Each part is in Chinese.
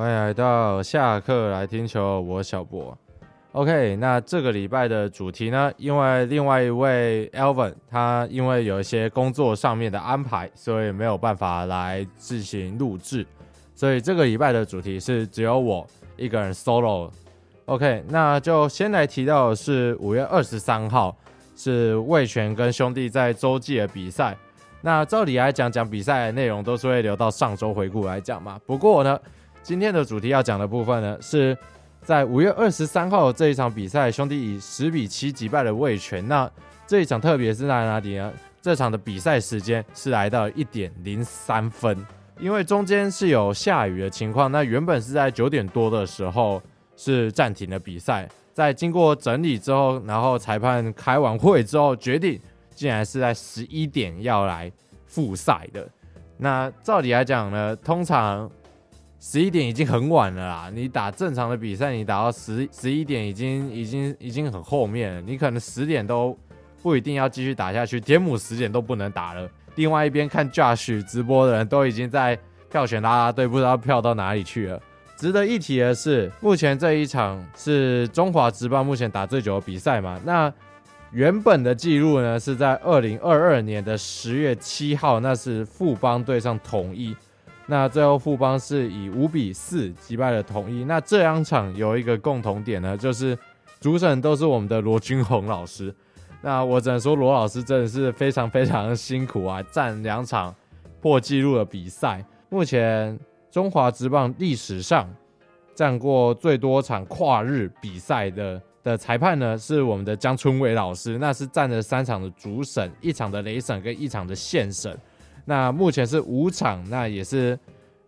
欢迎来到下课来听球，我小博。OK，那这个礼拜的主题呢，因为另外一位 Alvin 他因为有一些工作上面的安排，所以没有办法来自行录制，所以这个礼拜的主题是只有我一个人 solo。OK，那就先来提到的是五月二十三号是魏全跟兄弟在洲际的比赛。那照理来讲，讲比赛的内容都是会留到上周回顾来讲嘛。不过呢，今天的主题要讲的部分呢，是在五月二十三号这一场比赛，兄弟以十比七击败了魏全。那这一场特别是在哪里呢？这场的比赛时间是来到一点零三分，因为中间是有下雨的情况。那原本是在九点多的时候是暂停了比赛，在经过整理之后，然后裁判开完会之后决定。竟然是在十一点要来复赛的，那照理来讲呢，通常十一点已经很晚了啦。你打正常的比赛，你打到十十一点已经已经已经很后面了。你可能十点都不一定要继续打下去，天母十点都不能打了。另外一边看 Josh 直播的人都已经在票选啦啦队，不知道票到哪里去了。值得一提的是，目前这一场是中华职棒目前打最久的比赛嘛？那原本的记录呢，是在二零二二年的十月七号，那是富邦对上统一，那最后富邦是以五比四击败了统一。那这两场有一个共同点呢，就是主审都是我们的罗君宏老师。那我只能说罗老师真的是非常非常辛苦啊，战两场破纪录的比赛。目前中华职棒历史上战过最多场跨日比赛的。的裁判呢，是我们的江春伟老师，那是占了三场的主审，一场的雷审跟一场的线审。那目前是五场，那也是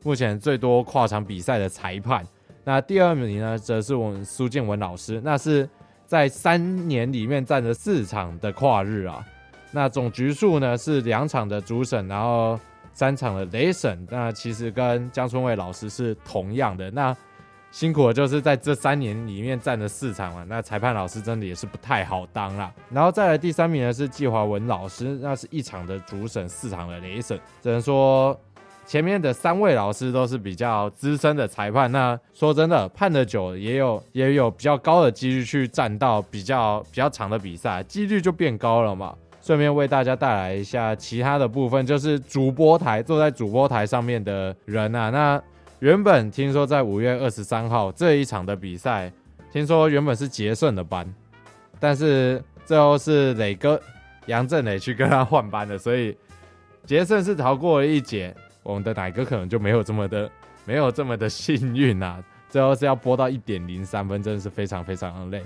目前最多跨场比赛的裁判。那第二名呢，则是我们苏建文老师，那是在三年里面占了四场的跨日啊。那总局数呢是两场的主审，然后三场的雷审。那其实跟江春伟老师是同样的。那辛苦的就是在这三年里面占了四场嘛，那裁判老师真的也是不太好当啦。然后再来第三名呢是季华文老师，那是一场的主审，四场的雷审。只能说前面的三位老师都是比较资深的裁判。那说真的，判得久也有也有比较高的几率去占到比较比较长的比赛，几率就变高了嘛。顺便为大家带来一下其他的部分，就是主播台坐在主播台上面的人啊，那。原本听说在五月二十三号这一场的比赛，听说原本是杰顺的班，但是最后是磊哥杨振磊去跟他换班的，所以杰顺是逃过了一劫。我们的奶哥可能就没有这么的没有这么的幸运啊，最后是要播到一点零三分，真的是非常非常的累。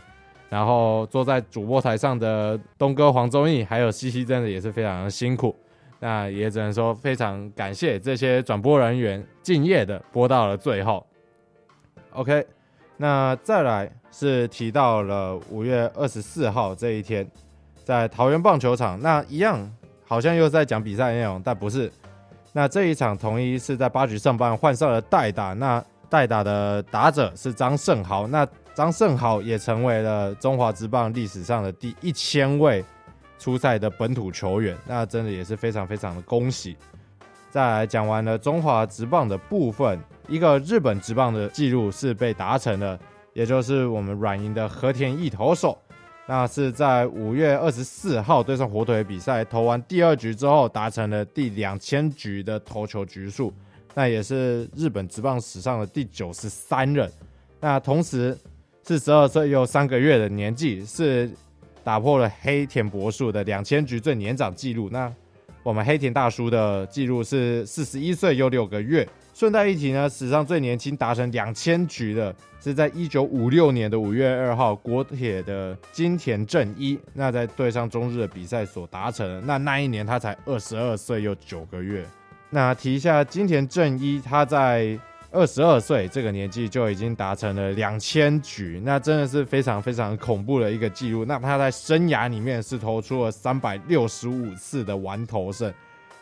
然后坐在主播台上的东哥黄忠义还有西西，真的也是非常的辛苦。那也只能说非常感谢这些转播人员敬业的播到了最后。OK，那再来是提到了五月二十四号这一天，在桃园棒球场，那一样好像又在讲比赛内容，但不是。那这一场统一是在八局上半换上了代打，那代打的打者是张胜豪，那张胜豪也成为了中华职棒历史上的第一千位。出赛的本土球员，那真的也是非常非常的恭喜。再来讲完了中华职棒的部分，一个日本职棒的记录是被达成了，也就是我们软银的和田义投手，那是在五月二十四号对上火腿比赛投完第二局之后，达成了第两千局的投球局数，那也是日本职棒史上的第九十三人。那同时四十二岁又三个月的年纪是。打破了黑田博树的两千局最年长纪录。那我们黑田大叔的纪录是四十一岁又六个月。顺带一提呢，史上最年轻达成两千局的是在一九五六年的五月二号，国铁的金田正一，那在对上中日的比赛所达成。那那一年他才二十二岁又九个月。那提一下金田正一，他在。二十二岁这个年纪就已经达成了两千局，那真的是非常非常恐怖的一个记录。那他在生涯里面是投出了三百六十五次的完投胜。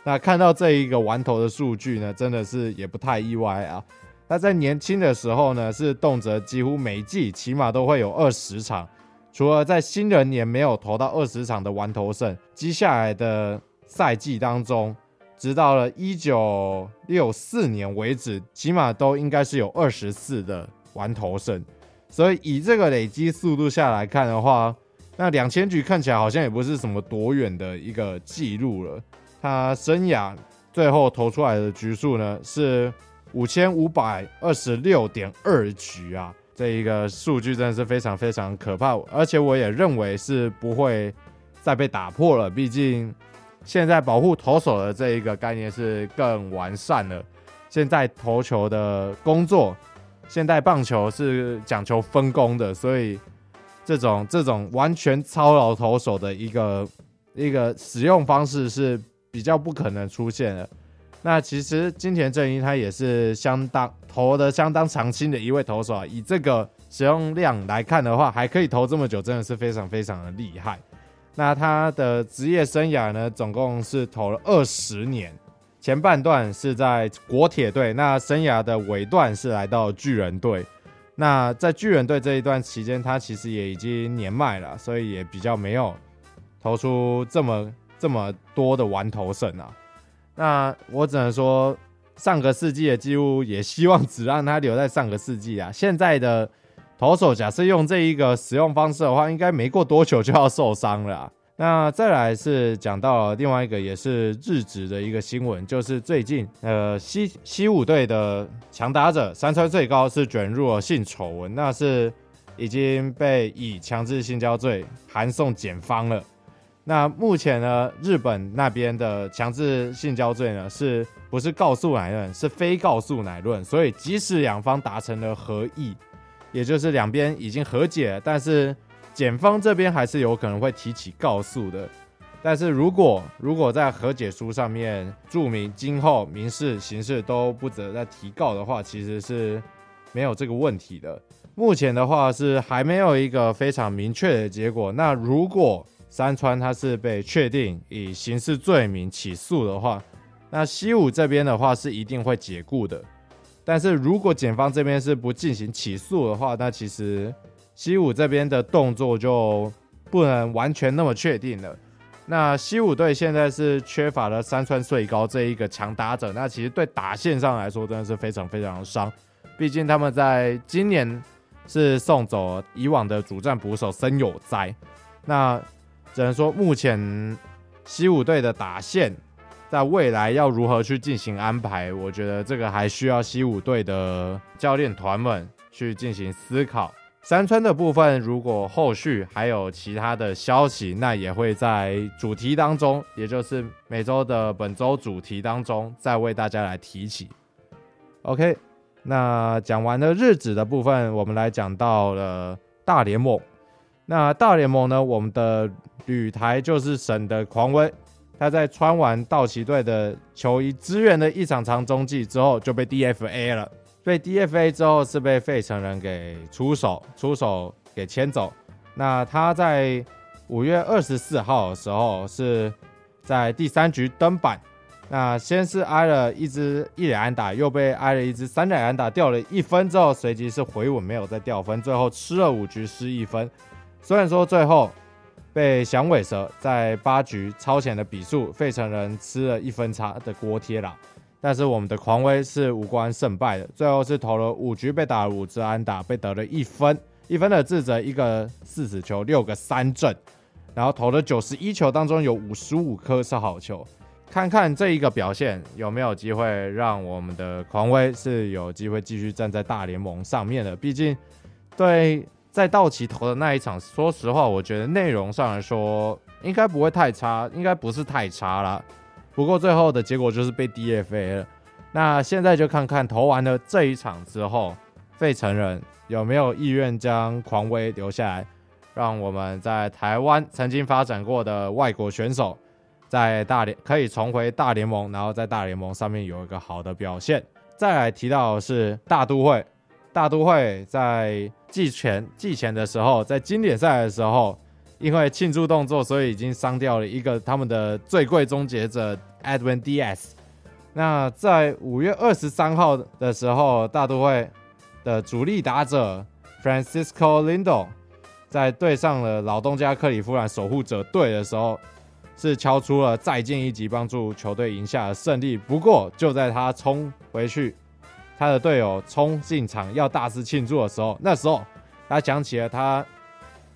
那看到这一个完投的数据呢，真的是也不太意外啊。那在年轻的时候呢，是动辄几乎每季起码都会有二十场，除了在新人年没有投到二十场的完投胜，接下来的赛季当中。直到了一九六四年为止，起码都应该是有二十四的完投胜。所以以这个累积速度下来看的话，那两千局看起来好像也不是什么多远的一个记录了。他生涯最后投出来的局数呢是五千五百二十六点二局啊，这一个数据真的是非常非常可怕，而且我也认为是不会再被打破了。毕竟现在保护投手的这一个概念是更完善了。现在投球的工作，现代棒球是讲求分工的，所以这种这种完全操劳投手的一个一个使用方式是。比较不可能出现的。那其实金田正一他也是相当投的相当长青的一位投手啊。以这个使用量来看的话，还可以投这么久，真的是非常非常的厉害。那他的职业生涯呢，总共是投了二十年，前半段是在国铁队，那生涯的尾段是来到巨人队。那在巨人队这一段期间，他其实也已经年迈了，所以也比较没有投出这么。这么多的完投胜啊，那我只能说，上个世纪的记录也希望只让他留在上个世纪啊。现在的投手假设用这一个使用方式的话，应该没过多久就要受伤了。那再来是讲到另外一个也是日职的一个新闻，就是最近呃西西武队的强打者山川最高是卷入了性丑闻，那是已经被以强制性交罪函送检方了。那目前呢，日本那边的强制性交罪呢，是不是告诉乃论？是非告诉乃论。所以即使两方达成了合议，也就是两边已经和解，但是检方这边还是有可能会提起告诉的。但是如果如果在和解书上面注明今后民事、刑事都不得再提告的话，其实是没有这个问题的。目前的话是还没有一个非常明确的结果。那如果山川他是被确定以刑事罪名起诉的话，那西武这边的话是一定会解雇的。但是如果检方这边是不进行起诉的话，那其实西武这边的动作就不能完全那么确定了。那西武队现在是缺乏了山川穗高这一个强打者，那其实对打线上来说真的是非常非常的伤。毕竟他们在今年是送走以往的主战捕手森友哉，那。只能说，目前西武队的打线，在未来要如何去进行安排，我觉得这个还需要西武队的教练团们去进行思考。山川的部分，如果后续还有其他的消息，那也会在主题当中，也就是每周的本周主题当中，再为大家来提起。OK，那讲完了日子的部分，我们来讲到了大联盟。那大联盟呢，我们的。旅台就是神的狂威，他在穿完道奇队的球衣支援了一场长中继之后就被 DFA 了，被 DFA 之后是被费城人给出手，出手给牵走。那他在五月二十四号的时候是在第三局登板，那先是挨了一支一垒安打，又被挨了一支三垒安打，掉了一分之后，随即是回稳，没有再掉分，最后吃了五局失一分。虽然说最后。被响尾蛇在八局超前的比数，费城人吃了一分差的锅贴啦。但是我们的狂威是无关胜败的，最后是投了五局被打了五支安打，被得了一分，一分的自责，一个四死球，六个三振，然后投了九十一球当中有五十五颗是好球。看看这一个表现有没有机会让我们的狂威是有机会继续站在大联盟上面的，毕竟对。在道奇投的那一场，说实话，我觉得内容上来说应该不会太差，应该不是太差啦。不过最后的结果就是被 DFA 了。那现在就看看投完了这一场之后，费城人有没有意愿将狂威留下来，让我们在台湾曾经发展过的外国选手，在大联可以重回大联盟，然后在大联盟上面有一个好的表现。再来提到的是大都会。大都会在季前季前的时候，在经典赛的时候，因为庆祝动作，所以已经伤掉了一个他们的最贵终结者 Edwin Diaz。那在五月二十三号的时候，大都会的主力打者 Francisco Lindo 在对上了老东家克里夫兰守护者队的时候，是敲出了再见一击，帮助球队赢下了胜利。不过就在他冲回去，他的队友冲进场要大肆庆祝的时候，那时候他想起了他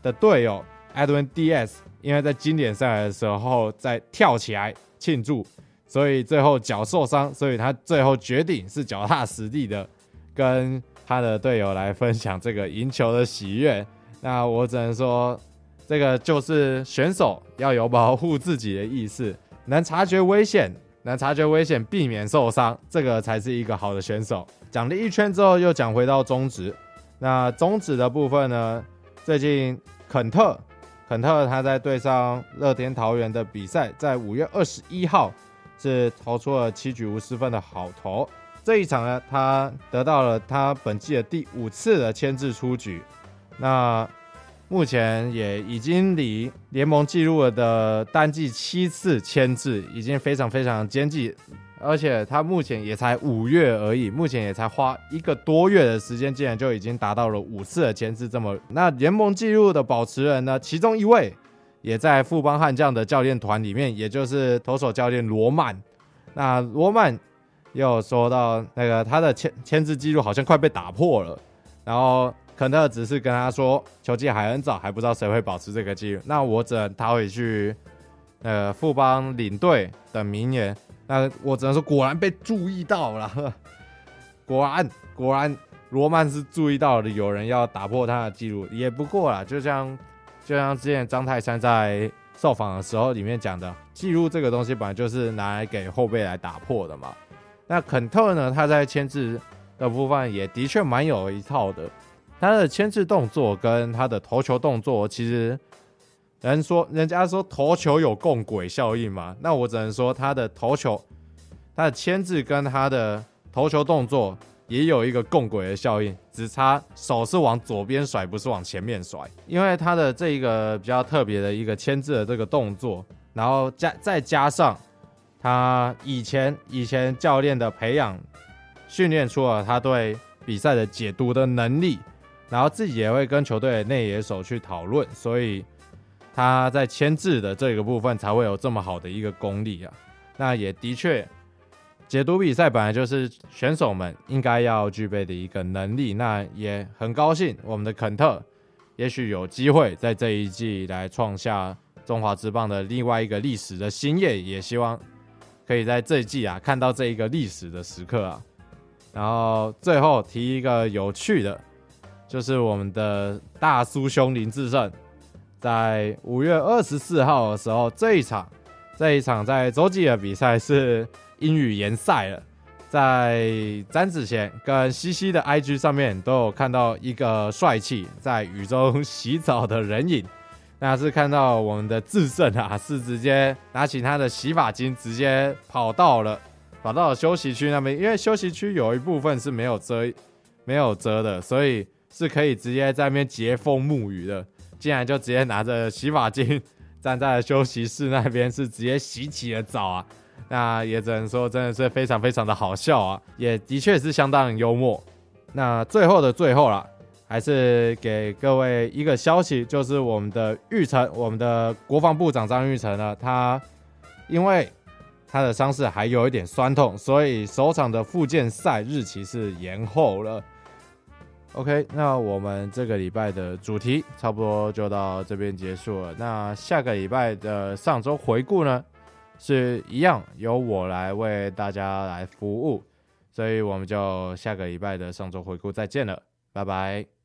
的队友 Edwin Diaz，因为在经典赛的时候在跳起来庆祝，所以最后脚受伤，所以他最后决定是脚踏实地的跟他的队友来分享这个赢球的喜悦。那我只能说。这个就是选手要有保护自己的意识，能察觉危险，能察觉危险，避免受伤，这个才是一个好的选手。讲了一圈之后，又讲回到中职。那中职的部分呢？最近肯特，肯特他在对上乐天桃园的比赛，在五月二十一号是投出了七局无失分的好投。这一场呢，他得到了他本季的第五次的牵制出局。那目前也已经离联盟纪录的单季七次牵制已经非常非常接近，而且他目前也才五月而已，目前也才花一个多月的时间，竟然就已经达到了五次的牵制。这么，那联盟记录的保持人呢？其中一位也在富邦悍将的教练团里面，也就是投手教练罗曼。那罗曼又说到，那个他的牵牵制记录好像快被打破了，然后。肯特只是跟他说，球季还很早，还不知道谁会保持这个记录。那我只能他回去，呃，富邦领队等明年。那我只能说，果然被注意到了。果然，果然，罗曼是注意到了有人要打破他的记录。也不过啦，就像就像之前张泰山在受访的时候里面讲的，记录这个东西本来就是拿来给后辈来打破的嘛。那肯特呢，他在签字的部分也的确蛮有一套的。他的牵制动作跟他的投球动作，其实人说人家说投球有共轨效应嘛，那我只能说他的投球，他的牵制跟他的投球动作也有一个共轨的效应，只差手是往左边甩，不是往前面甩。因为他的这一个比较特别的一个牵制的这个动作，然后加再加上他以前以前教练的培养训练出了他对比赛的解读的能力。然后自己也会跟球队的内野手去讨论，所以他在牵制的这个部分才会有这么好的一个功力啊。那也的确，解读比赛本来就是选手们应该要具备的一个能力。那也很高兴，我们的肯特也许有机会在这一季来创下中华之棒的另外一个历史的新页，也希望可以在这一季啊看到这一个历史的时刻啊。然后最后提一个有趣的。就是我们的大叔兄林志胜，在五月二十四号的时候，这一场这一场在洲际的比赛是英语联赛了。在詹子贤跟西西的 IG 上面都有看到一个帅气在雨中洗澡的人影，那是看到我们的智胜啊，是直接拿起他的洗发精，直接跑到了跑到了休息区那边，因为休息区有一部分是没有遮没有遮的，所以。是可以直接在那边接风沐雨的，竟然就直接拿着洗发精站在休息室那边，是直接洗起了澡啊！那也只能说真的是非常非常的好笑啊，也的确是相当幽默。那最后的最后啦，还是给各位一个消息，就是我们的玉成，我们的国防部长张玉成呢，他因为他的伤势还有一点酸痛，所以首场的复健赛日期是延后了。OK，那我们这个礼拜的主题差不多就到这边结束了。那下个礼拜的上周回顾呢，是一样由我来为大家来服务，所以我们就下个礼拜的上周回顾再见了，拜拜。